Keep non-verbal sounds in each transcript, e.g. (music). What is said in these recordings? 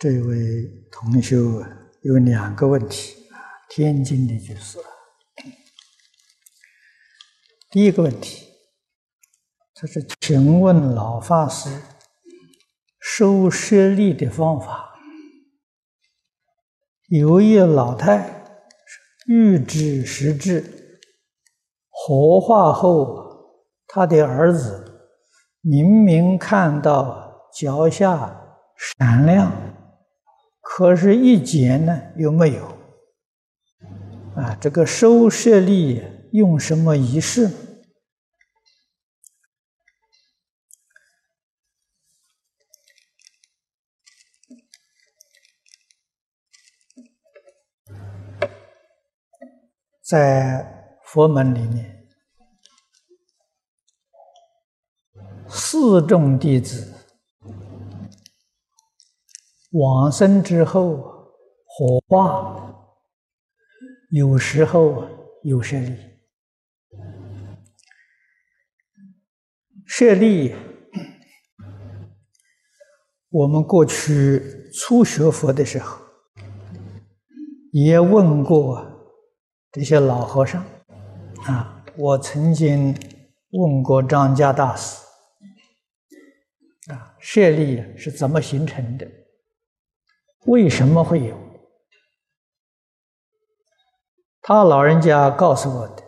这位同学有两个问题啊，天津的居士。第一个问题，他是请问老法师收舍利的方法。有一老太预知时至，火化后，他的儿子明明看到脚下闪亮。可是，一劫呢又没有啊？这个收舍利用什么仪式？在佛门里面，四众弟子。往生之后，火化，有时候有舍利。舍利，我们过去初学佛的时候，也问过这些老和尚，啊，我曾经问过张家大师，啊，舍利是怎么形成的？为什么会有？他老人家告诉我的，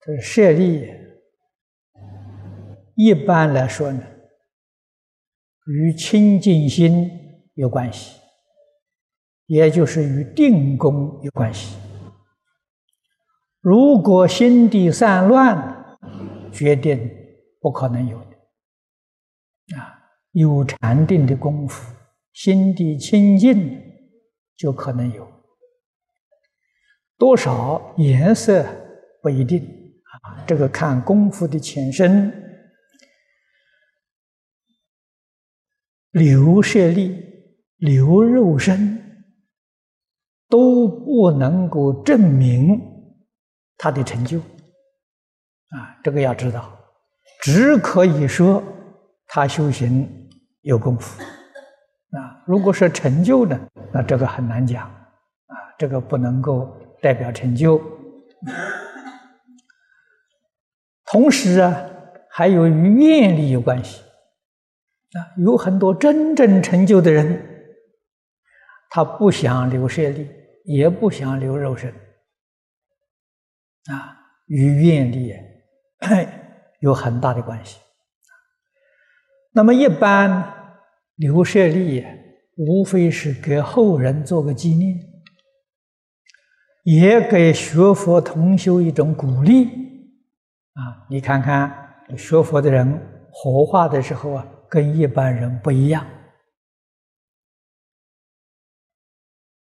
他说舍利一般来说呢，与清净心有关系，也就是与定功有关系。如果心地散乱，决定不可能有的。啊，有禅定的功夫。心地清净，就可能有多少颜色不一定啊，这个看功夫的浅深。留舍利、留肉身都不能够证明他的成就啊，这个要知道，只可以说他修行有功夫。如果是成就呢，那这个很难讲，啊，这个不能够代表成就。同时啊，还有与愿力有关系，啊，有很多真正成就的人，他不想留舍利，也不想留肉身，啊，与愿力 (coughs) 有很大的关系。那么一般。留舍利，无非是给后人做个纪念，也给学佛同修一种鼓励。啊，你看看学佛的人活化的时候啊，跟一般人不一样。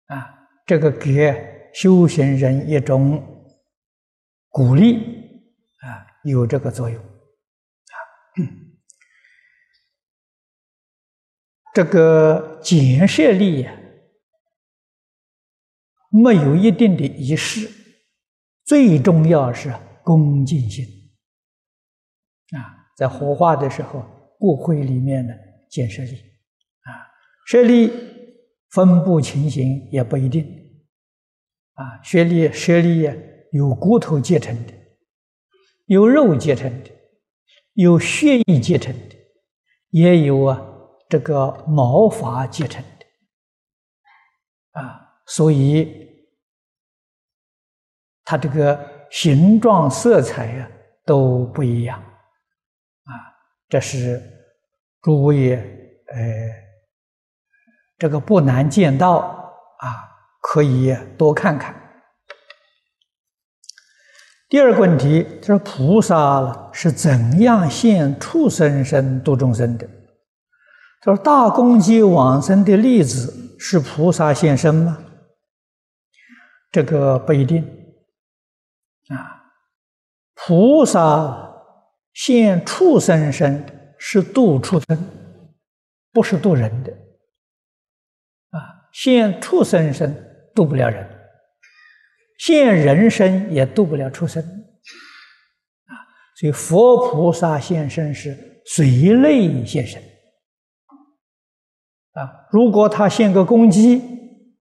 啊，这个给修行人一种鼓励，啊，有这个作用。啊。(coughs) 这个减舍利呀，没有一定的仪式，最重要是恭敬心啊。在火化的时候，骨灰里面呢，建舍利啊，舍利分布情形也不一定啊。舍利舍利呀，有骨头结成的，有肉结成的，有血液结成的，也有啊。这个毛发结成的啊，所以它这个形状、色彩呀都不一样啊。这是诸位呃，这个不难见到啊，可以多看看。第二个问题，就是菩萨是怎样现畜生身度众生的？他说：“大公鸡往生的例子是菩萨现身吗？这个不一定。啊，菩萨现畜生身是度畜生，不是度人的。啊，现畜生身度不了人，现人身也度不了畜生。啊，所以佛菩萨现身是随类现身。”啊，如果他献个公鸡，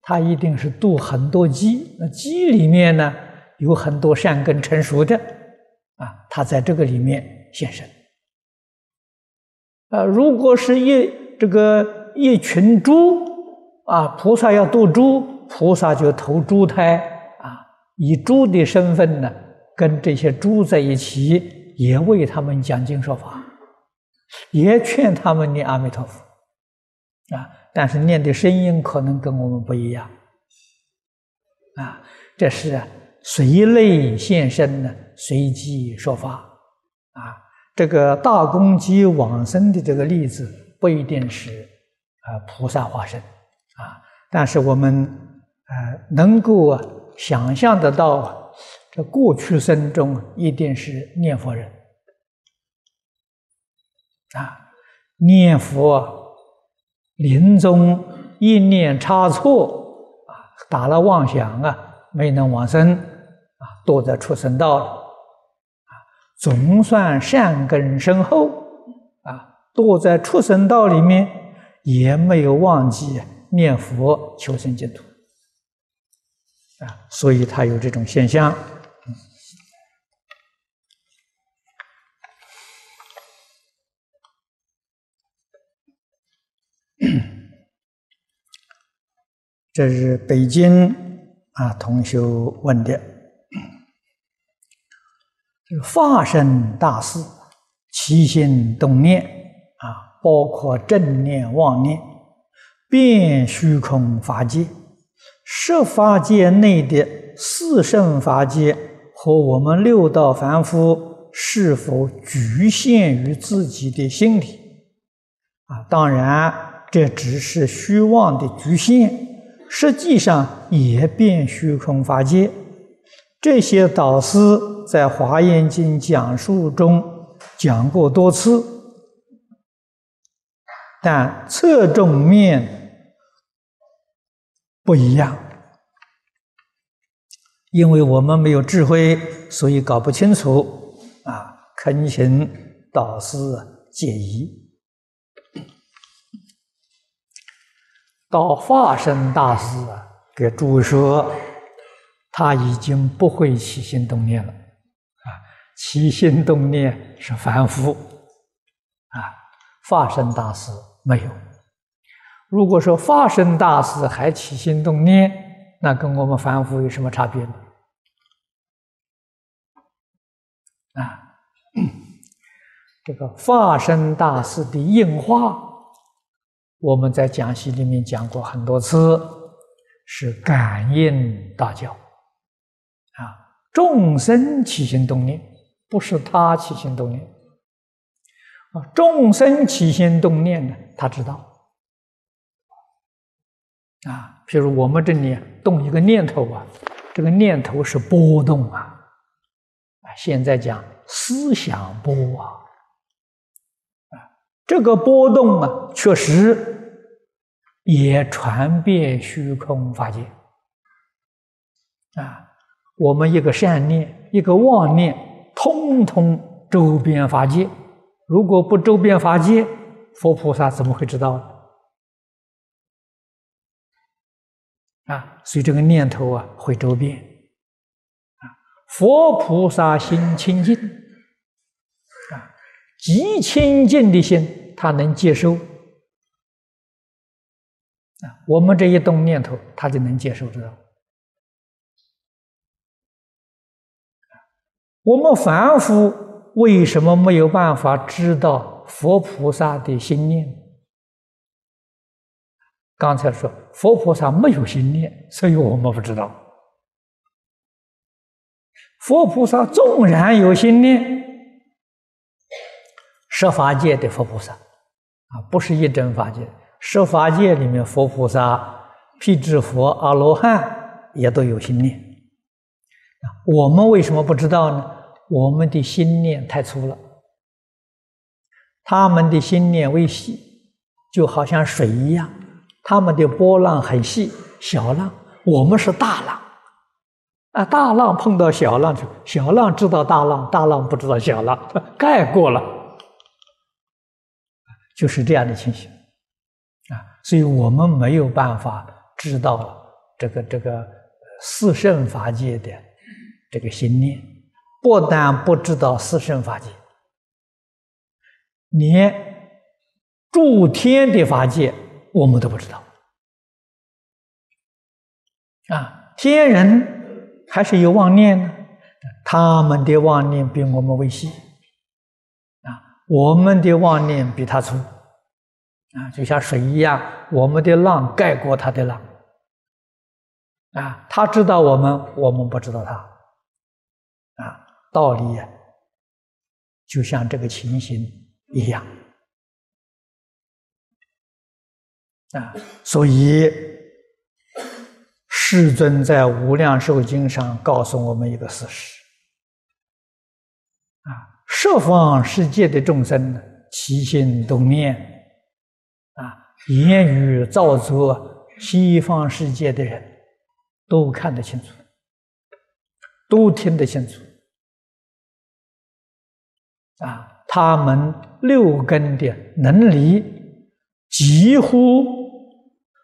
他一定是度很多鸡。那鸡里面呢，有很多善根成熟的，啊，他在这个里面现身。啊，如果是一这个一群猪，啊，菩萨要度猪，菩萨就投猪胎，啊，以猪的身份呢，跟这些猪在一起，也为他们讲经说法，也劝他们念阿弥陀佛。啊，但是念的声音可能跟我们不一样，啊，这是随类现身呢，随机说法，啊，这个大公鸡往生的这个例子不一定是啊菩萨化身，啊，但是我们呃能够想象得到，这过去生中一定是念佛人，啊，念佛。临终一念差错啊，打了妄想啊，没能往生啊，堕在畜生道了啊，总算善根深厚啊，堕在畜生道里面，也没有忘记念佛求生净土啊，所以他有这种现象。这是北京啊同学问的，这个发生大事，起心动念啊，包括正念、妄念，变虚空法界，十法界内的四圣法界和我们六道凡夫是否局限于自己的心理？啊，当然这只是虚妄的局限。实际上也变虚空法界，这些导师在《华严经》讲述中讲过多次，但侧重面不一样，因为我们没有智慧，所以搞不清楚。啊，恳请导师解疑。到化身大师啊，给诸位说，他已经不会起心动念了，啊，起心动念是凡夫，啊，化身大师没有。如果说化身大师还起心动念，那跟我们凡夫有什么差别呢？啊，(clears throat) 这个化身大师的应化。我们在讲习里面讲过很多次，是感应大教。啊，众生起心动念，不是他起心动念。啊，众生起心动念呢，他知道。啊，譬如我们这里动一个念头啊，这个念头是波动啊，啊，现在讲思想波啊。这个波动啊，确实也传遍虚空法界啊。我们一个善念，一个妄念，通通周边法界。如果不周边法界，佛菩萨怎么会知道呢啊？所以这个念头啊，会周边啊。佛菩萨心清净。极清净的心，他能接受啊。我们这一动念头，他就能接受知道。我们凡夫为什么没有办法知道佛菩萨的心念？刚才说佛菩萨没有心念，所以我们不知道。佛菩萨纵然有心念。十法界的佛菩萨，啊，不是一真法界。十法界里面，佛菩萨、辟支佛、阿罗汉也都有心念。啊，我们为什么不知道呢？我们的心念太粗了，他们的心念微细，就好像水一样，他们的波浪很细，小浪；我们是大浪，啊，大浪碰到小浪，小浪知道大浪，大浪不知道小浪，(laughs) 盖过了。就是这样的情形，啊，所以我们没有办法知道这个这个四圣法界的这个心念，不但不知道四圣法界，连诸天的法界我们都不知道。啊，天人还是有妄念呢，他们的妄念比我们微细，我们的妄念比他粗。啊，就像水一样，我们的浪盖过他的浪，啊，他知道我们，我们不知道他，啊，道理就像这个情形一样，啊，所以世尊在《无量寿经》上告诉我们一个事实，啊，十方世界的众生，起心动念。啊言语造作西方世界的人，都看得清楚，都听得清楚。啊，他们六根的能力几乎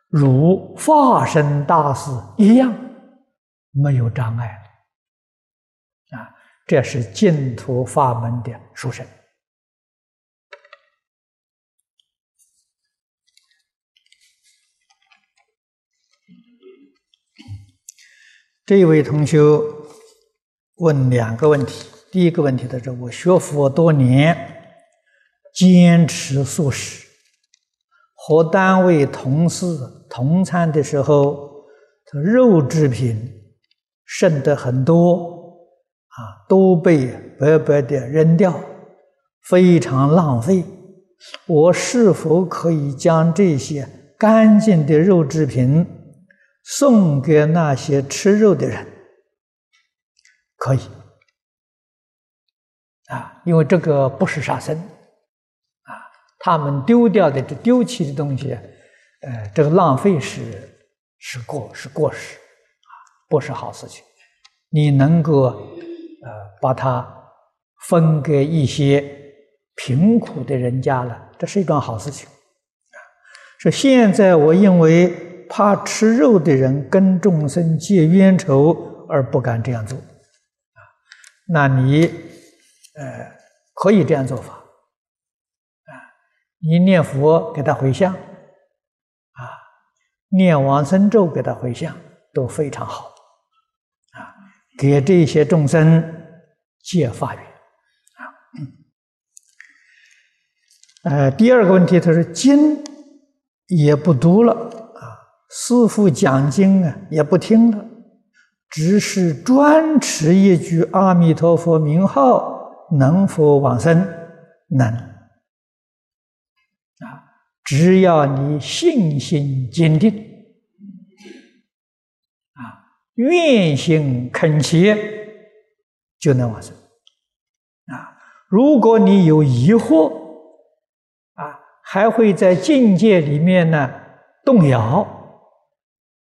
如化身大士一样，没有障碍。这是净土法门的殊胜。这位同学问两个问题。第一个问题，他说：“我学佛多年，坚持素食，和单位同事同餐的时候，肉制品剩的很多，啊，都被白白的扔掉，非常浪费。我是否可以将这些干净的肉制品？”送给那些吃肉的人，可以啊，因为这个不是杀生啊，他们丢掉的这、丢弃的东西，呃，这个浪费是是过是过失啊，不是好事情。你能够把它分给一些贫苦的人家了，这是一桩好事情啊。说现在我因为。怕吃肉的人跟众生结冤仇而不敢这样做，啊，那你，呃，可以这样做法，啊，你念佛给他回向，啊，念往生咒给他回向都非常好，啊，给这些众生借法缘，啊，呃，第二个问题，他说经也不读了啊。师父讲经啊，也不听了，只是专持一句阿弥陀佛名号，能否往生？能。啊，只要你信心坚定，啊，愿心恳切，就能往生。啊，如果你有疑惑，啊，还会在境界里面呢动摇。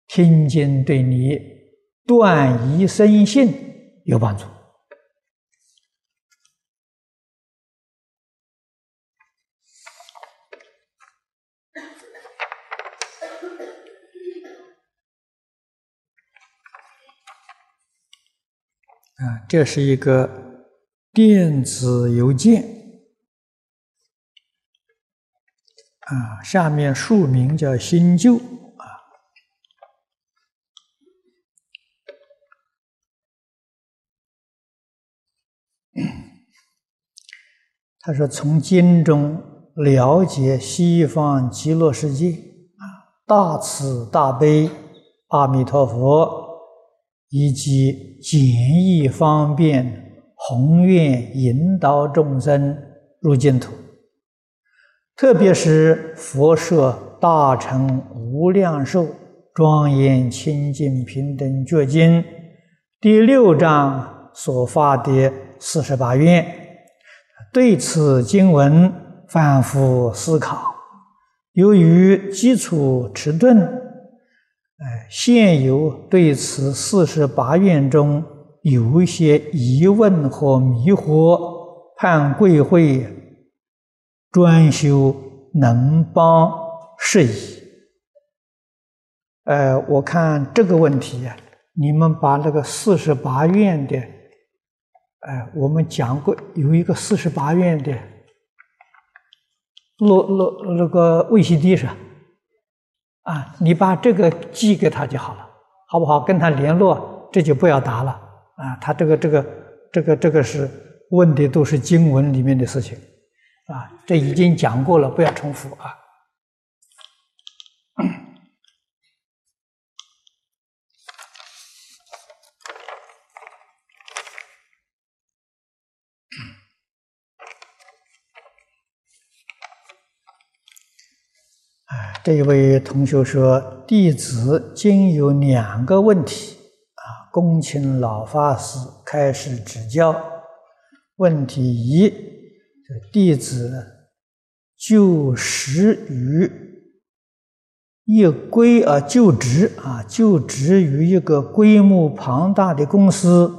听经对你断疑生信有帮助啊！这是一个电子邮件啊，下面署名叫新旧啊。他说：“从经中了解西方极乐世界啊，大慈大悲阿弥陀佛，以及简易方便宏愿引导众生入净土。特别是佛说大乘无量寿庄严清净平等觉经第六章所发的四十八愿。”对此经文反复思考，由于基础迟钝，现有对此四十八愿中有一些疑问和迷惑，盼贵会专修能帮适宜。呃，我看这个问题呀，你们把那个四十八愿的，呃，我们讲过有一个四十八愿的，录录那个微信地上，啊，你把这个寄给他就好了，好不好？跟他联络，这就不要答了啊。他这个这个这个这个是问的都是经文里面的事情，啊，这已经讲过了，不要重复啊。这一位同学说：“弟子今有两个问题，啊，恭请老法师开始指教。问题一，这弟子就职于一规啊，就职啊，就职于一个规模庞大的公司，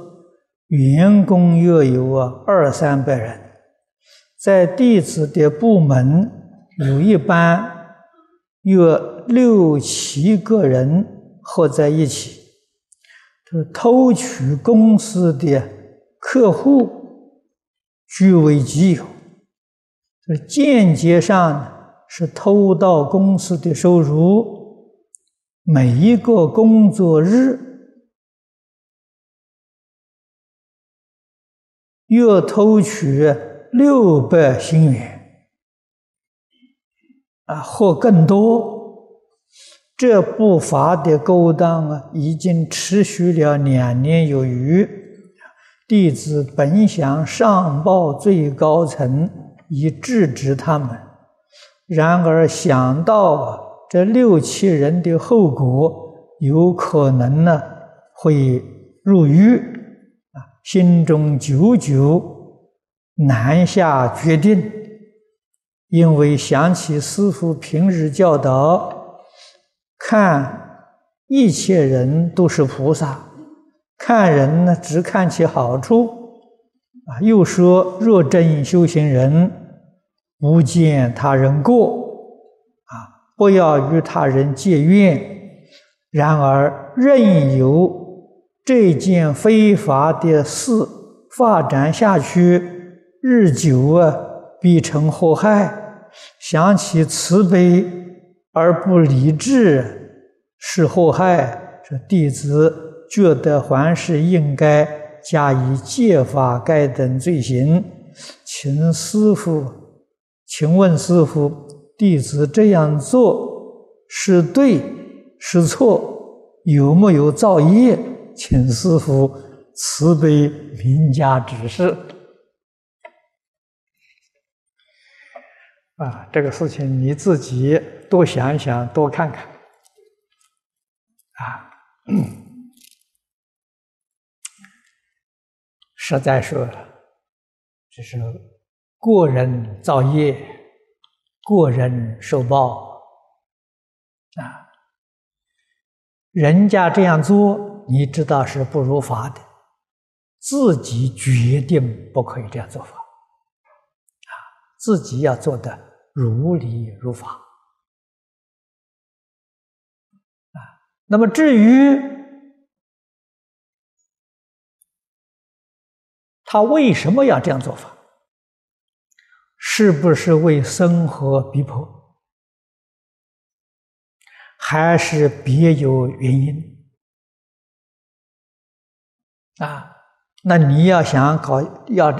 员工约有啊二三百人，在弟子的部门有一班。”约六七个人合在一起，就是偷取公司的客户据为己有，这间接上是偷盗公司的收入。每一个工作日，约偷取六百新元。啊，或更多，这不法的勾当啊，已经持续了两年有余。弟子本想上报最高层以制止他们，然而想到这六七人的后果，有可能呢会入狱啊，心中久久难下决定。因为想起师父平日教导，看一切人都是菩萨，看人呢只看其好处，啊，又说若真修行人，不见他人过，啊，不要与他人结怨。然而任由这件非法的事发展下去，日久啊，必成祸害。想起慈悲而不理智是祸害，这弟子觉得还是应该加以戒法该等罪行。请师傅，请问师傅，弟子这样做是对是错？有没有造业？请师傅慈悲明加指示。啊，这个事情你自己多想一想，多看看。啊，实在说，这是过人造业，过人受报。啊，人家这样做，你知道是不如法的，自己决定不可以这样做法。啊，自己要做的。如理如法啊，那么至于他为什么要这样做法，是不是为生活逼迫，还是别有原因啊？那你要想搞要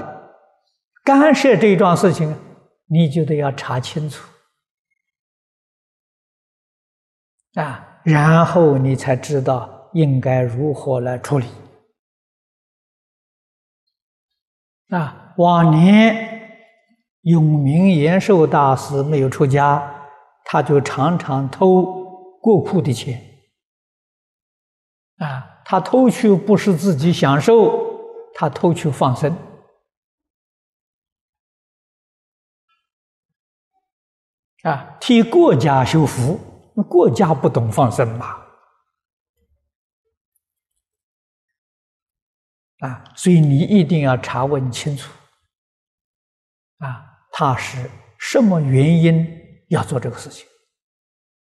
干涉这一桩事情。你就得要查清楚啊，然后你才知道应该如何来处理啊。往年永明延寿大师没有出家，他就常常偷国库的钱啊，他偷去不是自己享受，他偷去放生。啊，替国家修福，那国家不懂放生嘛？啊，所以你一定要查问清楚。啊，他是什么原因要做这个事情？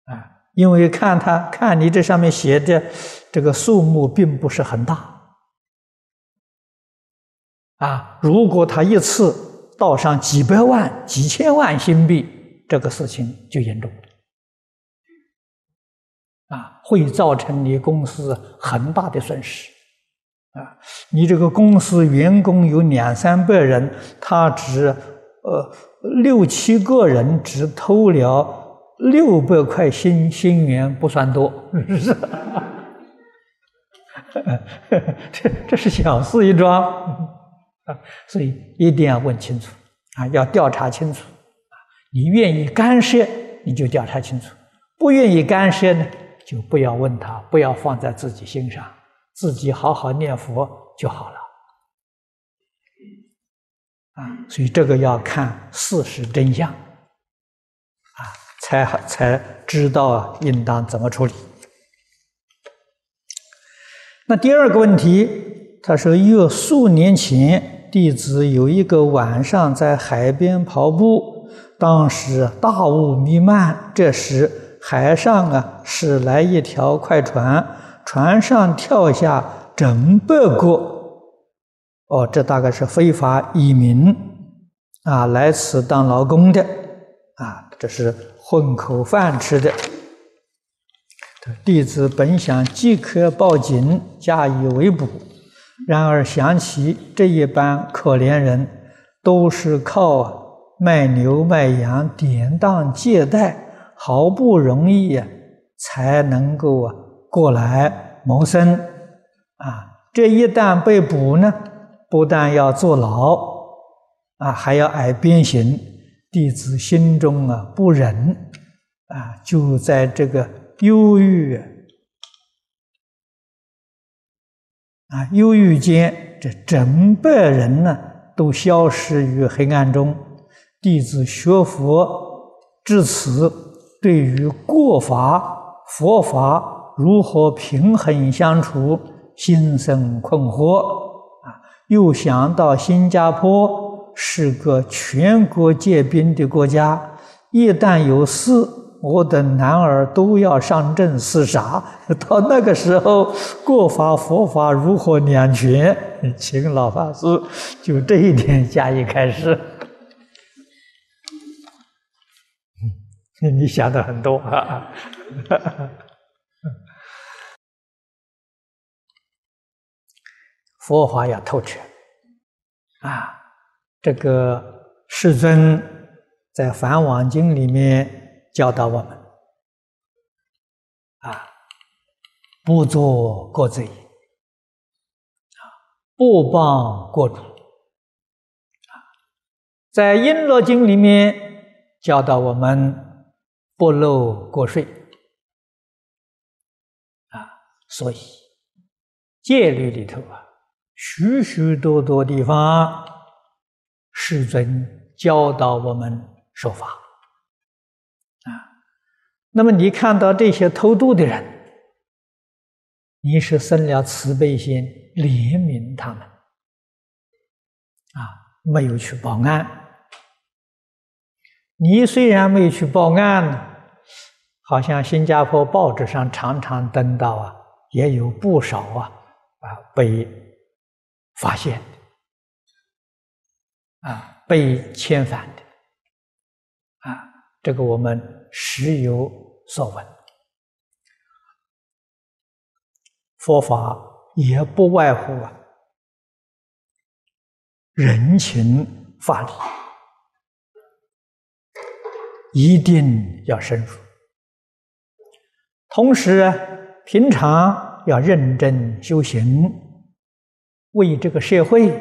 啊，因为看他看你这上面写的这个数目并不是很大，啊，如果他一次倒上几百万、几千万新币，这个事情就严重了，啊，会造成你公司很大的损失。啊，你这个公司员工有两三百人，他只呃六七个人只偷了六百块新新元，不算多，是是？(laughs) 这这是小事一桩啊，所以一定要问清楚啊，要调查清楚。你愿意干涉，你就调查清楚；不愿意干涉呢，就不要问他，不要放在自己心上。自己好好念佛就好了，啊，所以这个要看事实真相，啊，才才知道应当怎么处理。那第二个问题，他说有数年前，弟子有一个晚上在海边跑步，当时大雾弥漫，这时海上啊驶来一条快船。船上跳下整百个，哦，这大概是非法移民啊，来此当劳工的啊，这是混口饭吃的。弟子本想即刻报警加以围捕，然而想起这一班可怜人都是靠卖牛卖羊、典当借贷，好不容易才能够啊。过来谋生啊！这一旦被捕呢，不但要坐牢啊，还要挨鞭刑。弟子心中啊不忍啊，就在这个忧郁啊忧郁间，这整百人呢都消失于黑暗中。弟子学佛至此，对于过法佛法。如何平衡相处，心生困惑啊！又想到新加坡是个全国皆兵的国家，一旦有事，我等男儿都要上阵厮杀。(laughs) 到那个时候，过法佛法如何两全？请老法师就这一点加以开示。(laughs) 你想的很多啊！佛法要透彻啊！这个世尊在《梵网经》里面教导我们啊，不作过罪啊，不帮过主啊。在《璎珞经》里面教导我们不漏过税啊，所以戒律里头啊。许许多多地方，世尊教导我们说法啊。那么你看到这些偷渡的人，你是生了慈悲心，怜悯他们啊，没有去报案。你虽然没有去报案，好像新加坡报纸上常常登到啊，也有不少啊啊被。发现的啊，被遣返的啊，这个我们时有所闻。佛法也不外乎啊，人情法理，一定要深入。同时，平常要认真修行。为这个社会、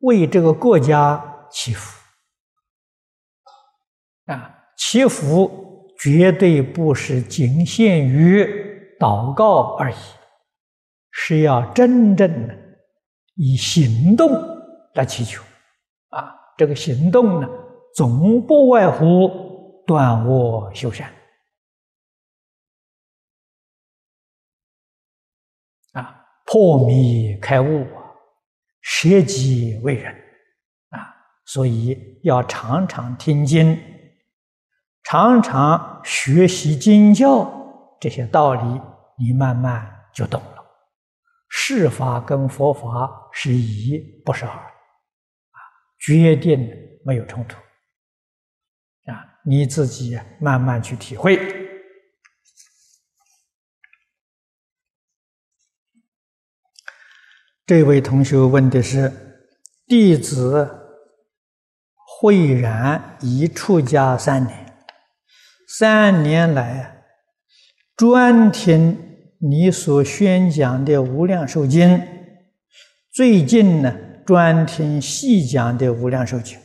为这个国家祈福啊！祈福绝对不是仅限于祷告而已，是要真正的以行动来祈求啊！这个行动呢，总不外乎断恶修善啊，破迷开悟。舍己为人啊，所以要常常听经，常常学习经教这些道理，你慢慢就懂了。世法跟佛法是一，不是二，啊，决定没有冲突。你自己慢慢去体会。这位同学问的是：弟子慧然已出家三年，三年来专听你所宣讲的《无量寿经》，最近呢专听细讲的《无量寿经》。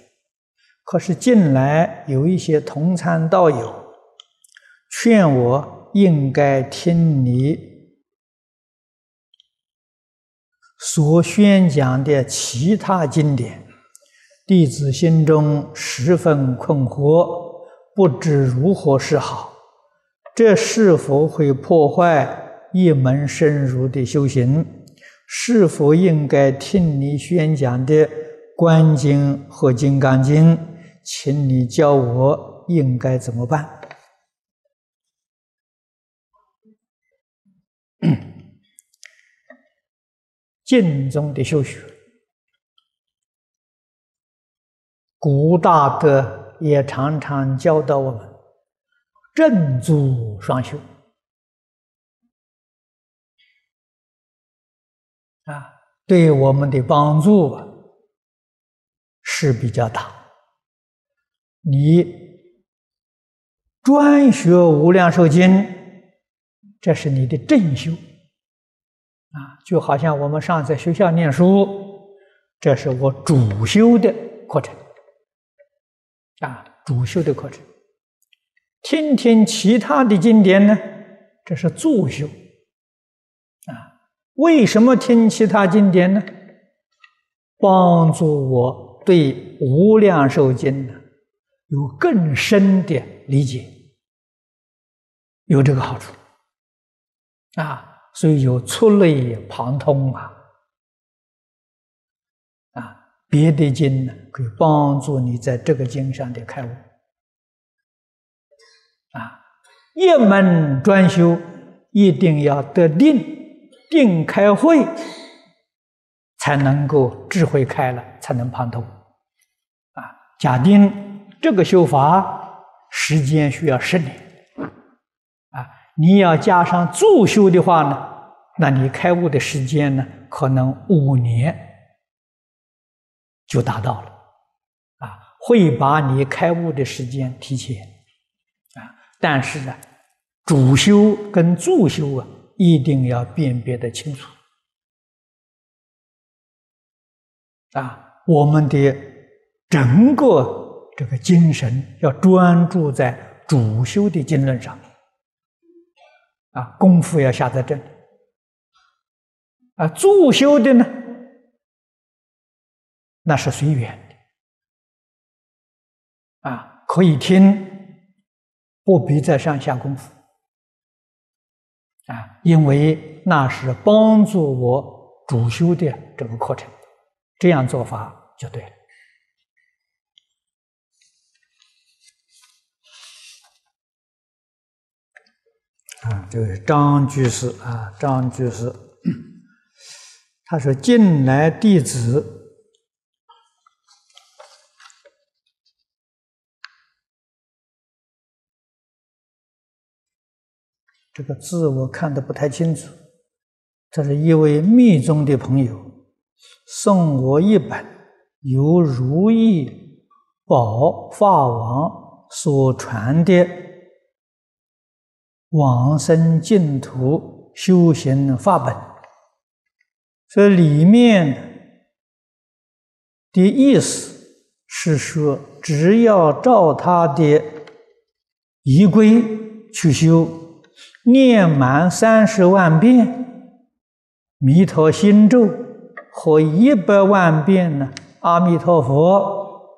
可是近来有一些同参道友劝我应该听你所宣讲的其他经典，弟子心中十分困惑，不知如何是好。这是否会破坏一门深入的修行？是否应该听你宣讲的《观经》和《金刚经》？请你教我应该怎么办？(coughs) 净宗的修学，古大德也常常教导我们正足双修啊，对我们的帮助是比较大。你专学《无量寿经》，这是你的正修啊，就好像我们上在学校念书，这是我主修的课程啊，主修的课程。听听其他的经典呢，这是助修啊。为什么听其他经典呢？帮助我对《无量寿经》呢？有更深的理解，有这个好处。啊，所以有触类旁通啊，啊，别的经呢可以帮助你在这个经上的开悟。啊，一门专修一定要得定，定开慧，才能够智慧开了，才能旁通。啊，假定。这个修法时间需要十年，啊，你要加上助修的话呢，那你开悟的时间呢，可能五年就达到了，啊，会把你开悟的时间提前，啊，但是呢，主修跟助修啊，一定要辨别的清楚，啊，我们的整个。这个精神要专注在主修的经论上，啊，功夫要下在这里，啊，助修的呢，那是随缘的，啊，可以听，不必在上下功夫，啊，因为那是帮助我主修的这个课程，这样做法就对了。啊，这个张居士啊，张居士，他说：“近来弟子这个字我看的不太清楚。这是一位密宗的朋友送我一本由如意宝法王所传的。”往生净土修行法本，这里面的意思是说，只要照他的仪规去修，念满三十万遍弥陀心咒和一百万遍呢阿弥陀佛，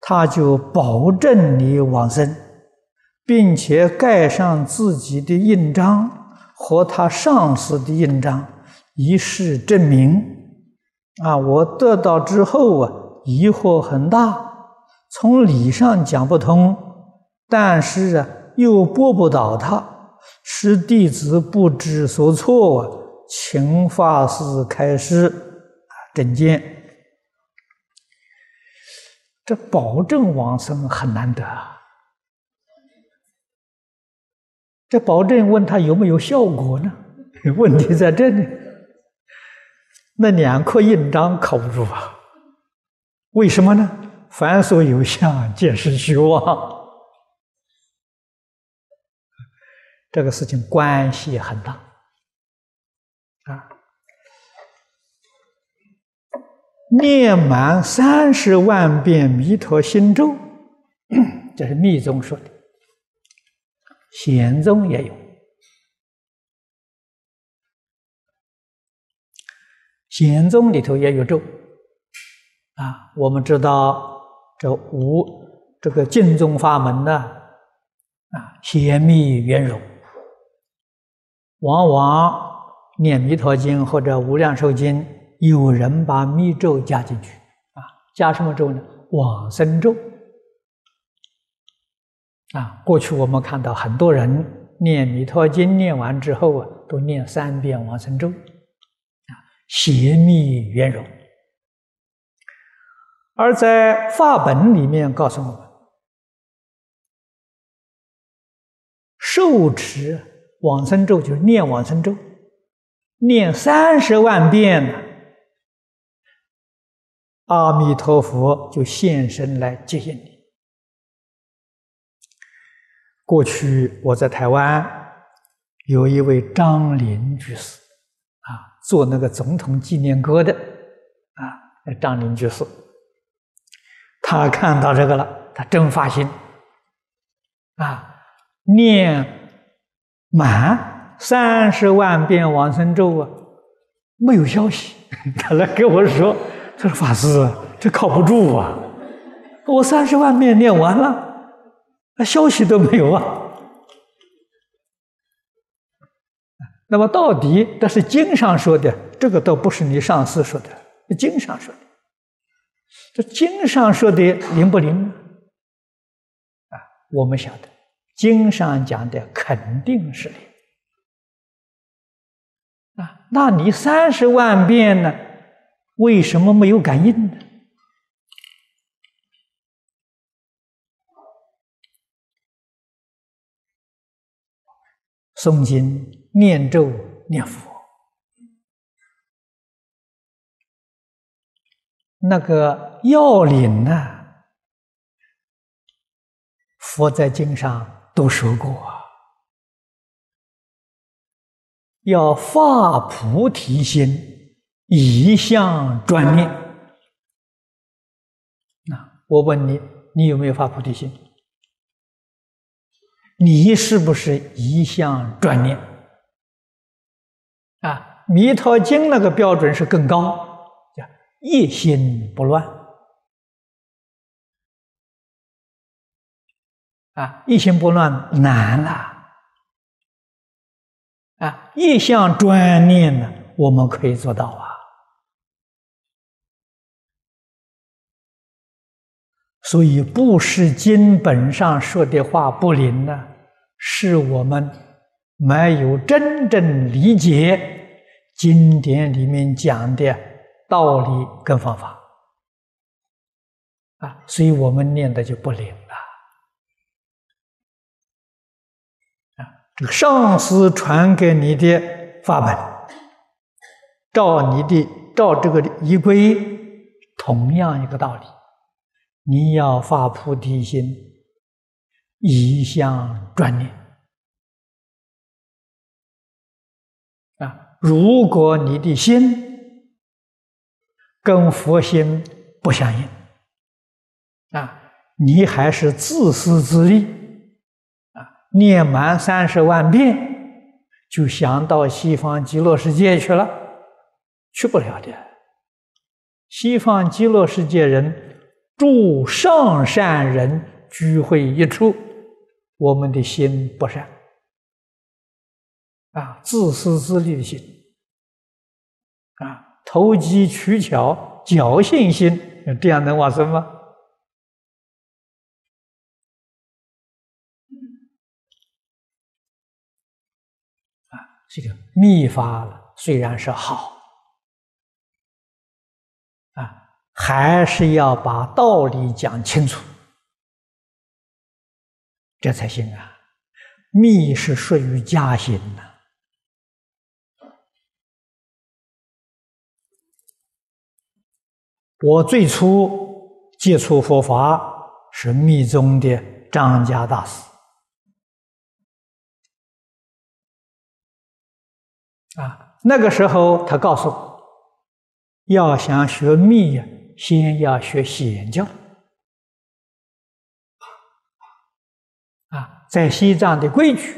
他就保证你往生。并且盖上自己的印章和他上司的印章，以示证明。啊，我得到之后啊，疑惑很大，从理上讲不通，但是啊，又驳不倒他，使弟子不知所措啊，请法师开示啊，正见。这保证往生很难得啊！这保证问他有没有效果呢？(laughs) 问题在这里，(laughs) 那两颗印章靠不住啊！为什么呢？凡所有相，皆是虚妄。(laughs) 这个事情关系很大啊。念满三十万遍弥陀心咒，(coughs) 这是密宗说的，显宗也有。显宗里头也有咒啊。我们知道这无这个净宗法门呢，啊，显密圆融，往往念弥陀经或者无量寿经。有人把密咒加进去，啊，加什么咒呢？往生咒。啊，过去我们看到很多人念弥陀经念完之后啊，都念三遍往生咒，啊，邪密圆融。而在法本里面告诉我们，受持往生咒就是念往生咒，念三十万遍。阿弥陀佛就现身来接引你。过去我在台湾有一位张林居士，啊，做那个总统纪念歌的，啊，张林居士，他看到这个了，他真发心，啊，念满三十万遍往生咒啊，没有消息，(laughs) 他来跟我说。他说：“法师，这靠不住啊！我三十万遍念完了，那消息都没有啊。那么到底这是经上说的，这个倒不是你上司说的，是经上说的。这经上说的灵不灵？啊，我们晓得，经上讲的肯定是灵。啊，那你三十万遍呢？”为什么没有感应呢？诵经、念咒、念佛，那个要领呢？佛在经上都说过，要发菩提心。一向专念，那我问你，你有没有发菩提心？你是不是一向专念？啊，《弥陀经》那个标准是更高，叫一心不乱。啊，一心不乱难了。啊，一向专念呢，我们可以做到啊。所以，布施经本上说的话不灵呢，是我们没有真正理解经典里面讲的道理跟方法啊，所以我们念的就不灵了啊。这个上司传给你的法本，照你的照这个仪规，同样一个道理。你要发菩提心，一向专念啊！如果你的心跟佛心不相应啊，你还是自私自利啊！念满三十万遍，就想到西方极乐世界去了，去不了的。西方极乐世界人。诸上善人聚会一处，我们的心不善。啊自私自利的心。啊投机取巧侥幸心这样能往生吗？啊这个秘法虽然是好啊还是要把道理讲清楚。这才行啊。密是属于家心呐。我最初接触佛法是密宗的张家大师。啊，那个时候他告诉我，要想学密呀，先要学显教。啊，在西藏的规矩，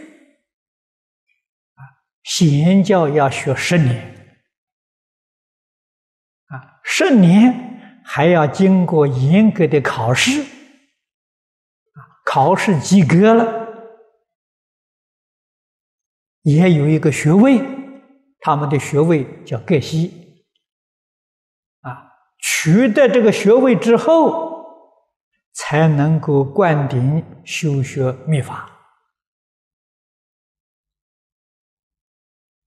啊，显教要学十年，啊，十年还要经过严格的考试，考试及格了，也有一个学位。他们的学位叫格西，啊，取得这个学位之后，才能够灌顶修学密法。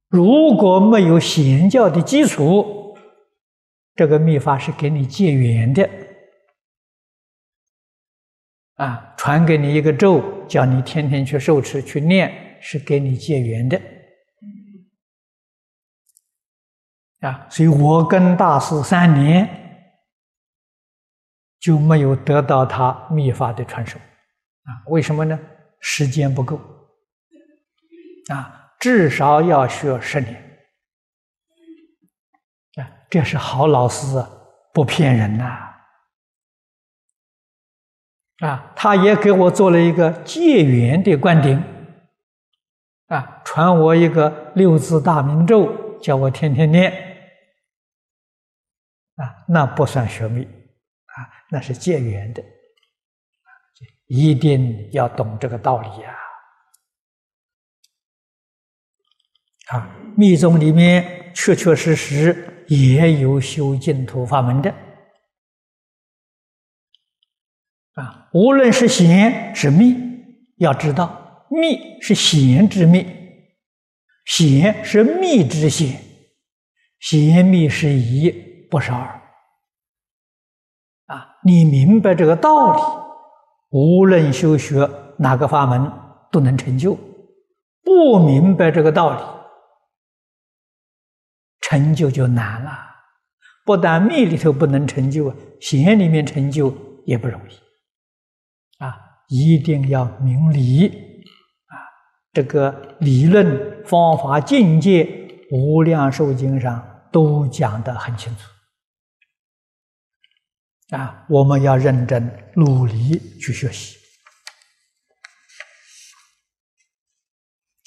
如果没有显教的基础，这个密法是给你结缘的，啊，传给你一个咒，叫你天天去受持、去念，是给你结缘的。啊，所以我跟大师三年就没有得到他秘法的传授，啊，为什么呢？时间不够，啊，至少要学十年，啊，这是好老师，不骗人呐，啊，他也给我做了一个戒缘的灌顶，啊，传我一个六字大明咒，叫我天天念。啊，那不算学密，那是结缘的，一定要懂这个道理呀！啊，密宗里面确确实实也有修净土法门的，啊，无论是显是密，要知道密是显之密，显是密之显，显密是一。不是二！你明白这个道理，无论修学哪个法门都能成就；不明白这个道理，成就就难了。不但密里头不能成就，显里面成就也不容易啊！一定要明理啊！这个理论、方法、境界，《无量寿经》上都讲得很清楚。啊，我们要认真努力去学习。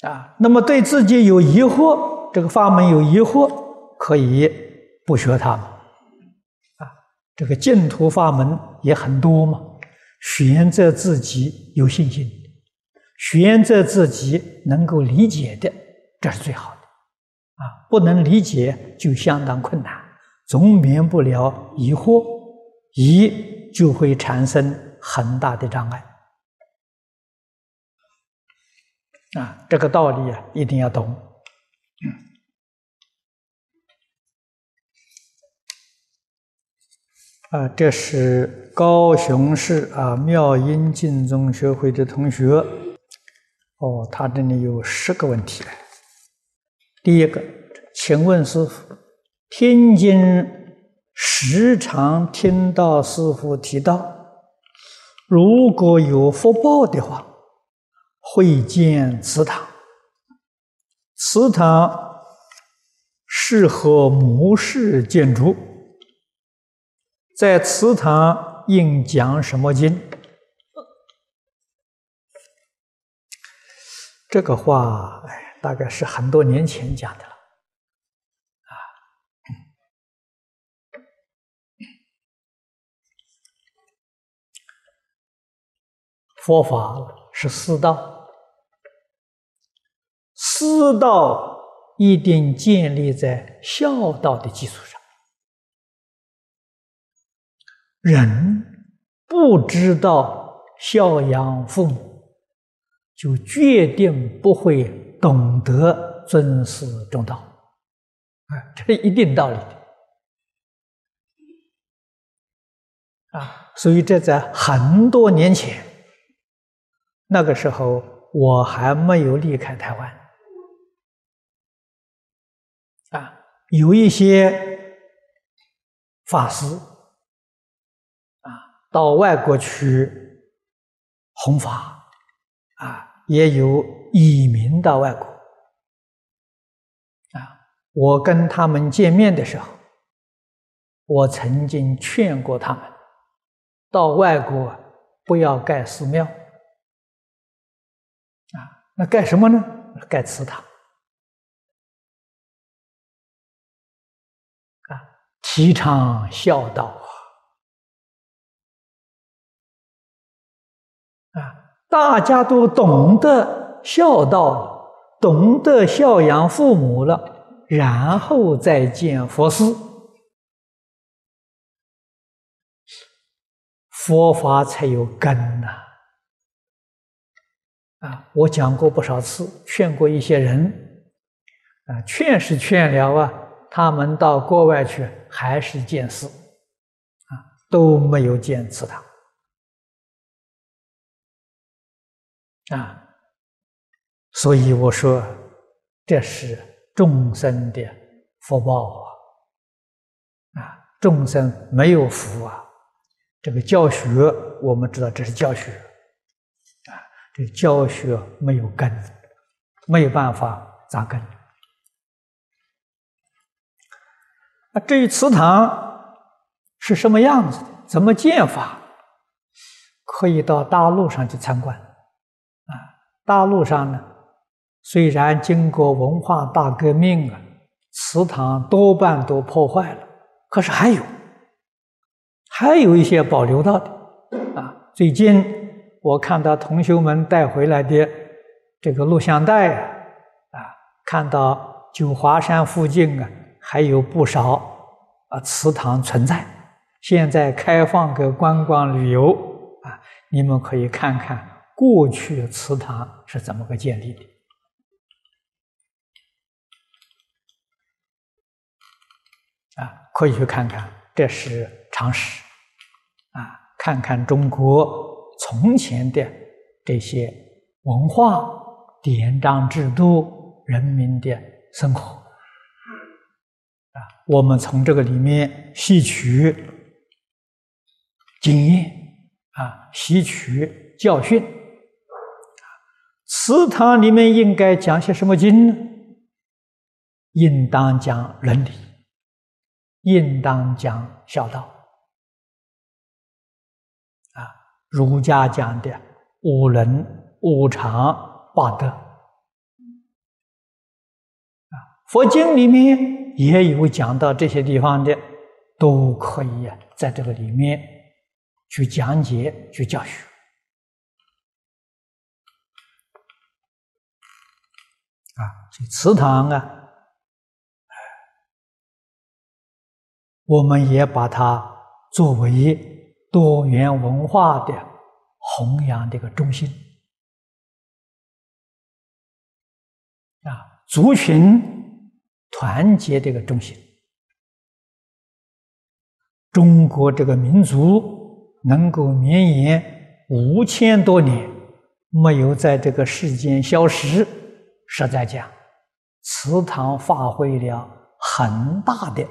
啊，那么对自己有疑惑，这个法门有疑惑，可以不学它们。啊，这个净土法门也很多嘛，选择自己有信心，选择自己能够理解的，这是最好的。啊，不能理解就相当困难，总免不了疑惑。疑就会产生很大的障碍啊！这个道理啊，一定要懂。啊，这是高雄市啊妙音净宗学会的同学。哦，他这里有十个问题。第一个，请问师傅，天津。时常听到师傅提到，如果有福报的话，会建祠堂。祠堂适合模式建筑，在祠堂应讲什么经？这个话，哎，大概是很多年前讲的了。佛法是四道，四道一定建立在孝道的基础上。人不知道孝养父母，就决定不会懂得尊师重道，啊，这是一定道理的。啊，所以这在很多年前，那个时候我还没有离开台湾，啊，有一些法师，啊，到外国去弘法，啊，也有移民到外国，啊，我跟他们见面的时候，我曾经劝过他们。到外国不要盖寺庙，那盖什么呢？盖祠堂啊，提倡孝道啊，啊，大家都懂得孝道，懂得孝养父母了，然后再建佛寺。佛法才有根呐！啊我讲过不少次，劝过一些人，啊，劝是劝了啊，他们到国外去还是见寺，啊，都没有建祠堂，啊，所以我说，这是众生的福报啊，啊，众生没有福啊。这个教学，我们知道这是教学，这教学没有根，没有办法扎根。那至于祠堂是什么样子的，怎么建法，可以到大陆上去参观。啊，大陆上呢，虽然经过文化大革命啊，祠堂多半都破坏了，可是还有。还有一些保留到的啊！最近我看到同学们带回来的这个录像带啊，看到九华山附近啊还有不少啊祠堂存在，现在开放给观光旅游啊，你们可以看看过去祠堂是怎么个建立的啊，可以去看看，这是常识。啊，看看中国从前的这些文化、典章制度、人民的生活，啊，我们从这个里面吸取经验，啊，吸取教训。祠堂里面应该讲些什么经呢？应当讲伦理，应当讲孝道。儒家讲的五伦、五常、八德，啊，佛经里面也有讲到这些地方的，都可以在这个里面去讲解、去教学。啊，这祠堂啊，我们也把它作为。多元文化的弘扬的一个中心啊，族群团结的一个中心。中国这个民族能够绵延五千多年，没有在这个世间消失，实在讲，祠堂发挥了很大的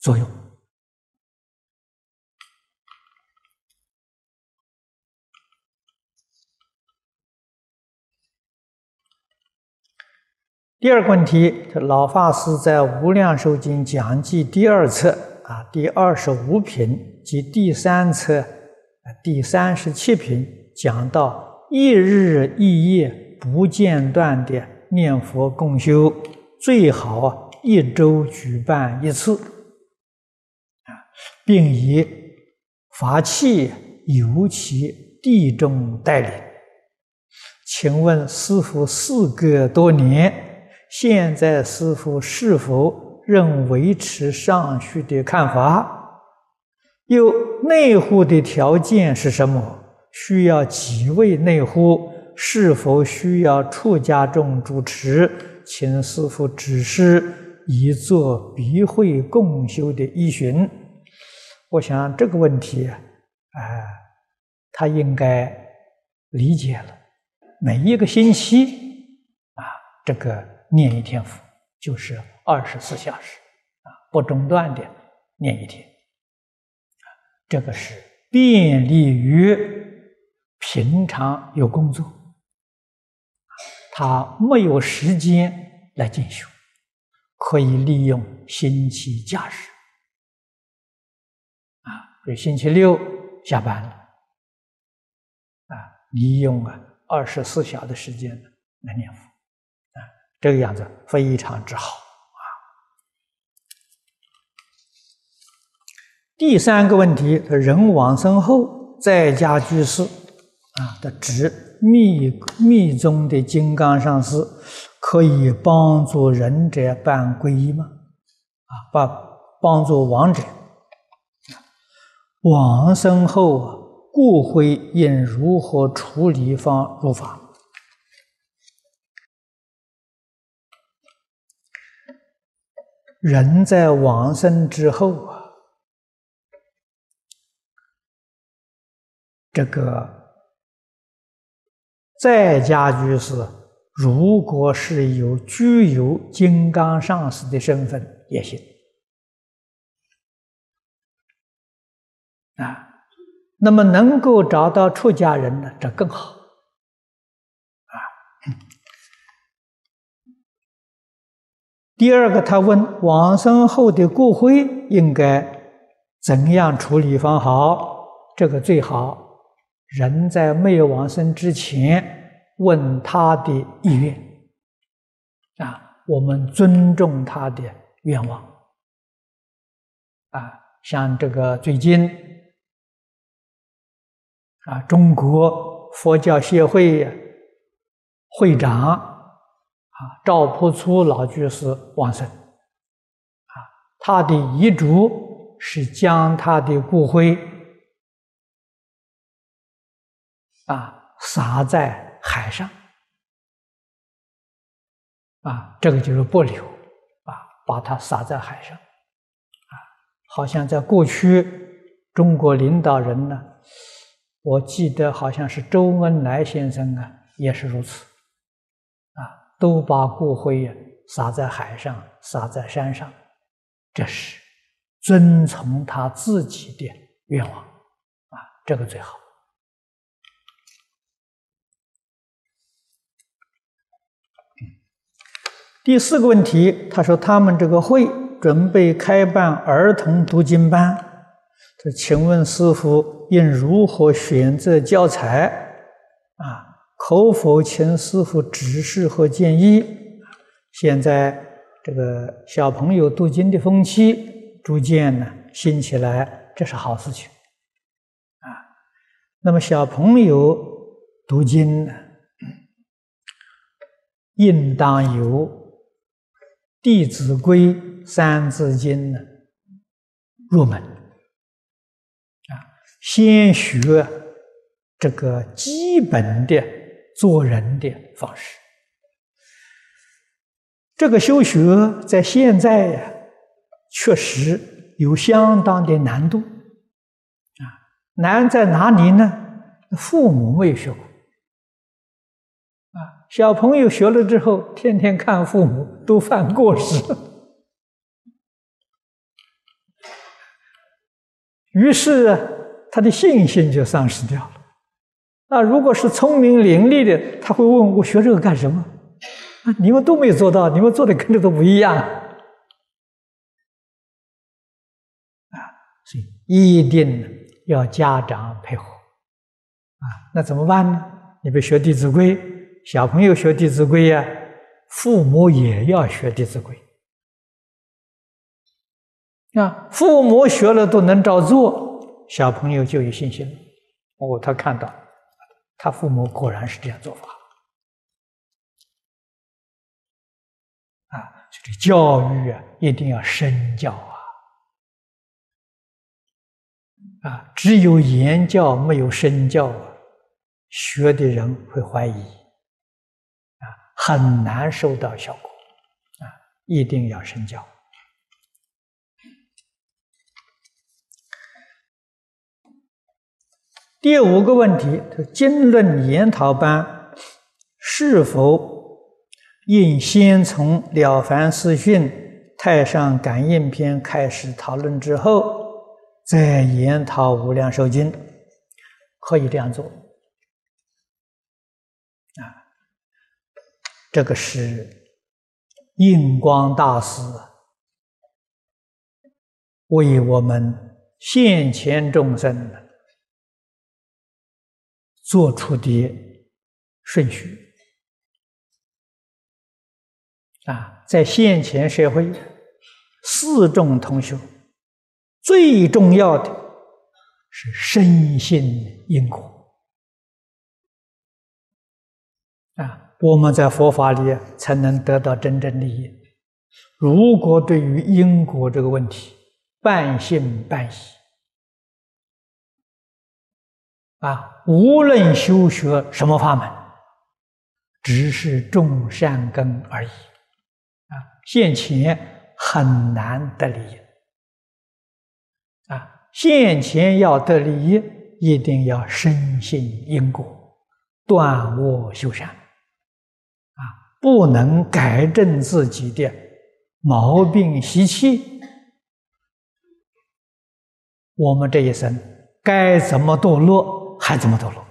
作用。第二个问题，老法师在《无量寿经讲记》第二册啊第二十五品及第三册第三十七品讲到一日一夜不间断的念佛共修，最好一周举办一次啊，并以法器由其地中带领。请问师傅，事隔多年。现在师傅是否仍维持上述的看法？又内护的条件是什么？需要几位内护？是否需要出家众主持？请师父指示，以作必会共修的依循。我想这个问题啊，他应该理解了。每一个星期啊，这个念一天佛就是二十四小时啊，不中断的念一天。这个是便利于平常有工作，他没有时间来进修，可以利用星期假日啊，比如星期六下班了啊，利用啊。二十四小的时间来念佛，这个样子非常之好啊。第三个问题，人往生后在家居士啊的职密密宗的金刚上师，可以帮助人者办皈依吗？啊，帮帮助亡者往生后啊。骨灰应如何处理方入法？人在往生之后啊，这个在家居士，如果是有具有金刚上师的身份也行啊。那么能够找到出家人呢，这更好啊。第二个，他问往生后的骨灰应该怎样处理方好？这个最好人在没有往生之前问他的意愿啊，我们尊重他的愿望啊。像这个最近。啊，中国佛教协会会长啊，赵朴初老居士往生，啊，他的遗嘱是将他的骨灰啊撒在海上，啊，这个就是不留，啊，把它撒在海上，啊，好像在过去中国领导人呢。我记得好像是周恩来先生啊，也是如此，都把骨灰呀撒在海上，撒在山上，这是遵从他自己的愿望，啊，这个最好。第四个问题，他说他们这个会准备开办儿童读经班。这请问师傅应如何选择教材？啊，可否请师傅指示和建议？现在这个小朋友读经的风气逐渐呢兴起来，这是好事情。啊，那么小朋友读经呢，应当由《弟子规》《三字经》呢入门啊。先学这个基本的做人的方式。这个修学在现在呀，确实有相当的难度啊。难在哪里呢？父母没有学过啊。小朋友学了之后，天天看父母都犯过失，于是。他的信心就丧失掉了。啊，如果是聪明伶俐的，他会问我学这个干什么？啊，你们都没做到，你们做的跟这都不一样。啊，所以一定要家长配合。啊，那怎么办呢？你比如学《弟子规》，小朋友学《弟子规》呀，父母也要学《弟子规》。啊，父母学了都能照做。小朋友就有信心了。哦，他看到他父母果然是这样做法啊！这个教育啊，一定要身教啊！啊，只有言教没有身教啊，学的人会怀疑啊，很难收到效果啊一定要深教。第五个问题：经论研讨班是否应先从《了凡四训》《太上感应篇》开始讨论之后，再研讨《无量寿经》？可以这样做啊！这个是印光大师为我们现前众生做出的顺序啊，在现前社会，四众同学最重要的是深信因果啊，我们在佛法里才能得到真正利益。如果对于因果这个问题半信半疑，啊，无论修学什么法门，只是种善根而已。啊，现前很难得利益。啊，现前要得利益，一定要深信因果，断恶修善。啊，不能改正自己的毛病习气，我们这一生该怎么堕落？还怎么堕落？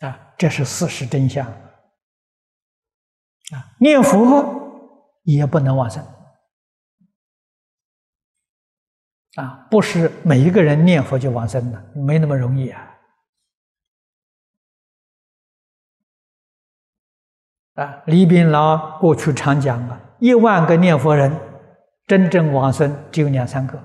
啊，这是事实真相。啊，念佛也不能往生。啊，不是每一个人念佛就往生的，没那么容易啊。啊，李炳老过去常讲啊，一万个念佛人。真正往生只有两三个。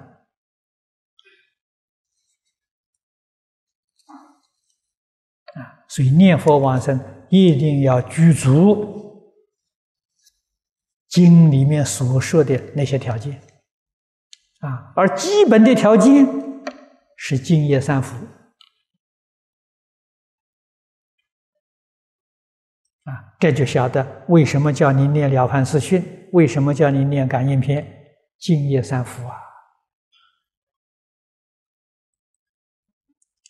啊，所以念佛往生一定要具足经里面所说的那些条件。啊，而基本的条件是敬业三福。啊，这就晓得为什么叫你念了凡四训，为什么叫你念感应篇。敬业三福啊！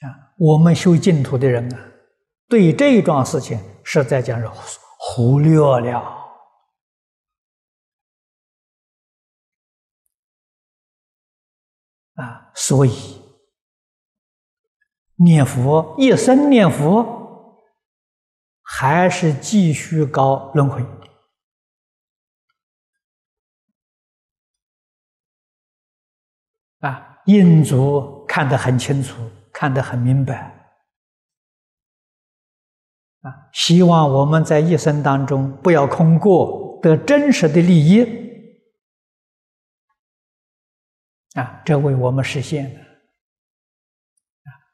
啊，我们修净土的人啊，对这一桩事情实在讲是忽略了啊，所以念佛一生念佛，还是继续搞轮回。印祖看得很清楚，看得很明白。啊，希望我们在一生当中不要空过，得真实的利益。啊，这为我们实现了。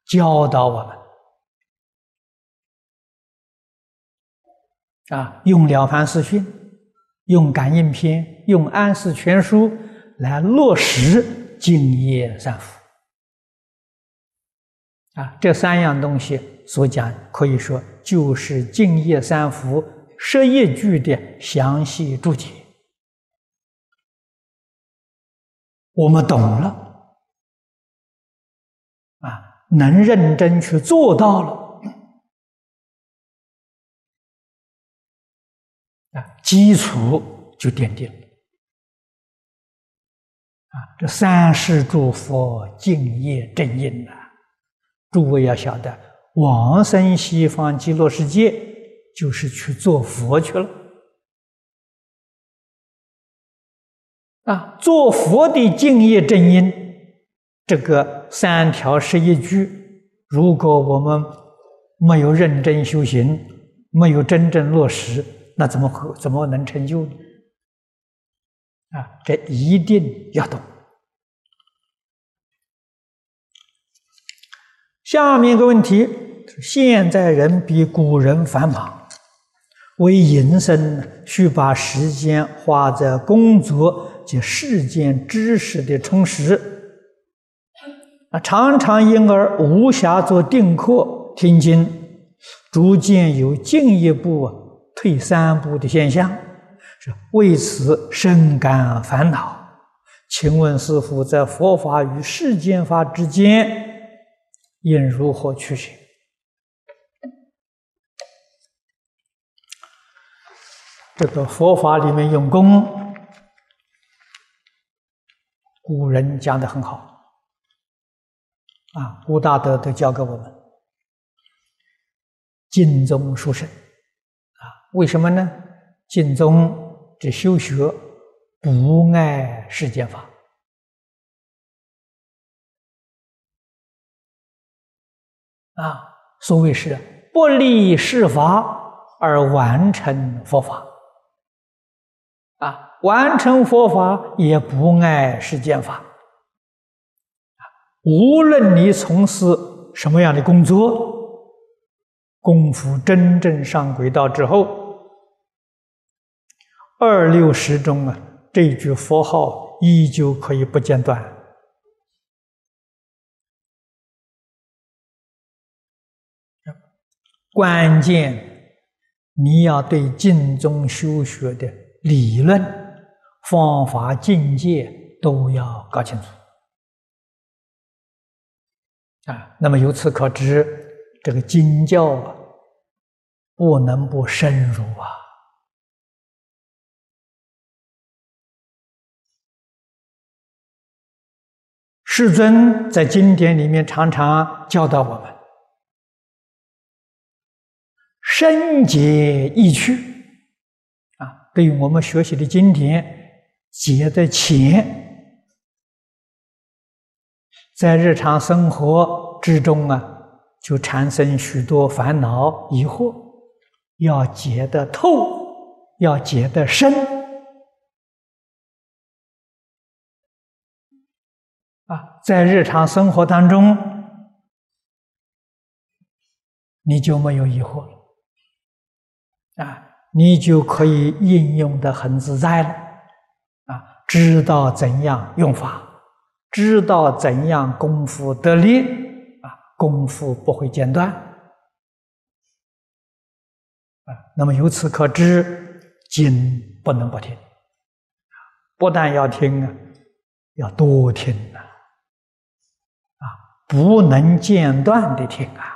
教导我们。啊，用了凡四训，用感应篇，用安世全书来落实。敬业三福啊，这三样东西所讲，可以说就是敬业三福十一句的详细注解。我们懂了啊，能认真去做到了啊，基础就奠定了。啊，这三世诸佛敬业正因呐，诸位要晓得，往生西方极乐世界就是去做佛去了。啊，做佛的敬业正因，这个三条十一句，如果我们没有认真修行，没有真正落实，那怎么可怎么能成就呢？啊，这一定要懂。下面一个问题：现在人比古人繁忙，为营生需把时间花在工作及世间知识的充实，啊，常常因而无暇做定课听经，逐渐有进一步退三步的现象，为此深感烦恼。请问师父，在佛法与世间法之间，应如何取舍？这个佛法里面用功，古人讲的很好，啊，古大德都教给我们，尽忠书生，啊，为什么呢？尽忠这修学。不爱世间法啊，所谓是不离世法而完成佛法啊，完成佛法也不爱世间法。无论你从事什么样的工作，功夫真正上轨道之后，二六十中啊。这句佛号依旧可以不间断，关键你要对净宗修学的理论、方法、境界都要搞清楚啊。那么由此可知，这个经教啊，不能不深入啊。世尊在经典里面常常教导我们：深解意趣啊，对于我们学习的经典解的浅，在日常生活之中啊，就产生许多烦恼疑惑，要解得透，要解得深。啊，在日常生活当中，你就没有疑惑了，啊，你就可以应用的很自在了，啊，知道怎样用法，知道怎样功夫得力，啊，功夫不会间断，啊，那么由此可知，经不能不听，不但要听啊，要多听。不能间断的听啊！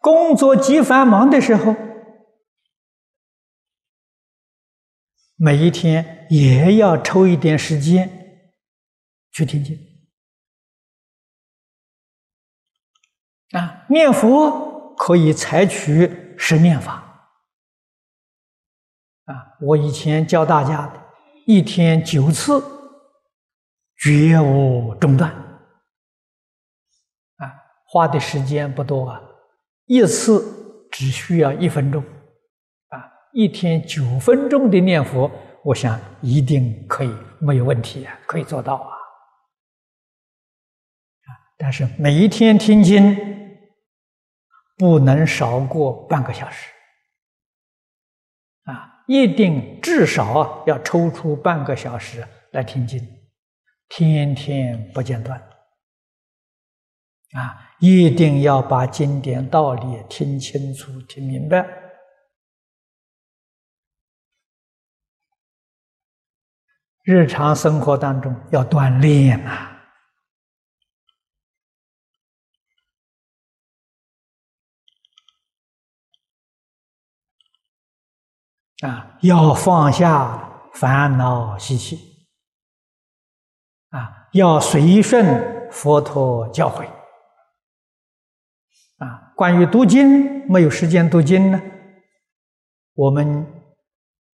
工作极繁忙的时候，每一天也要抽一点时间去听经啊。念佛可以采取十念法。啊，我以前教大家，一天九次，绝无中断。啊，花的时间不多啊，一次只需要一分钟。啊，一天九分钟的念佛，我想一定可以，没有问题啊，可以做到啊。啊，但是每一天听经，不能少过半个小时。啊。一定至少要抽出半个小时来听经，天天不间断，啊，一定要把经典道理听清楚、听明白。日常生活当中要锻炼呐。啊，要放下烦恼习气，啊，要随顺佛陀教诲。啊，关于读经，没有时间读经呢，我们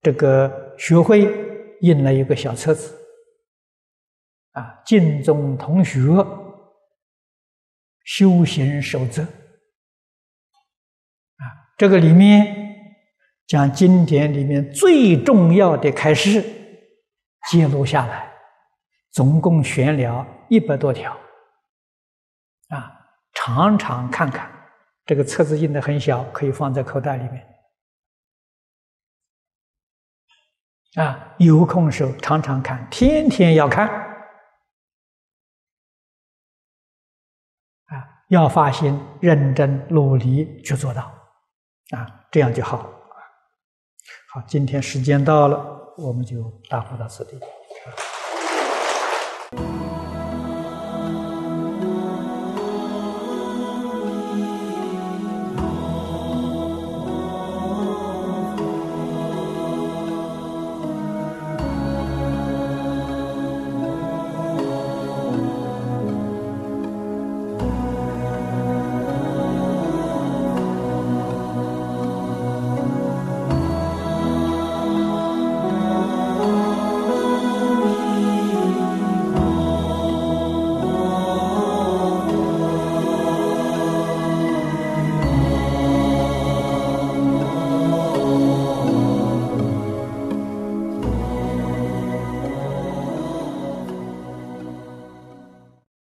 这个学会印了一个小册子，啊，净宗同学修行守则，啊，这个里面。将经典里面最重要的开示记录下来，总共选了一百多条，啊，常常看看。这个册子印的很小，可以放在口袋里面。啊，有空时候常常看，天天要看。啊要发心、认真、努力去做到，啊，这样就好。好，今天时间到了，我们就答复到此地。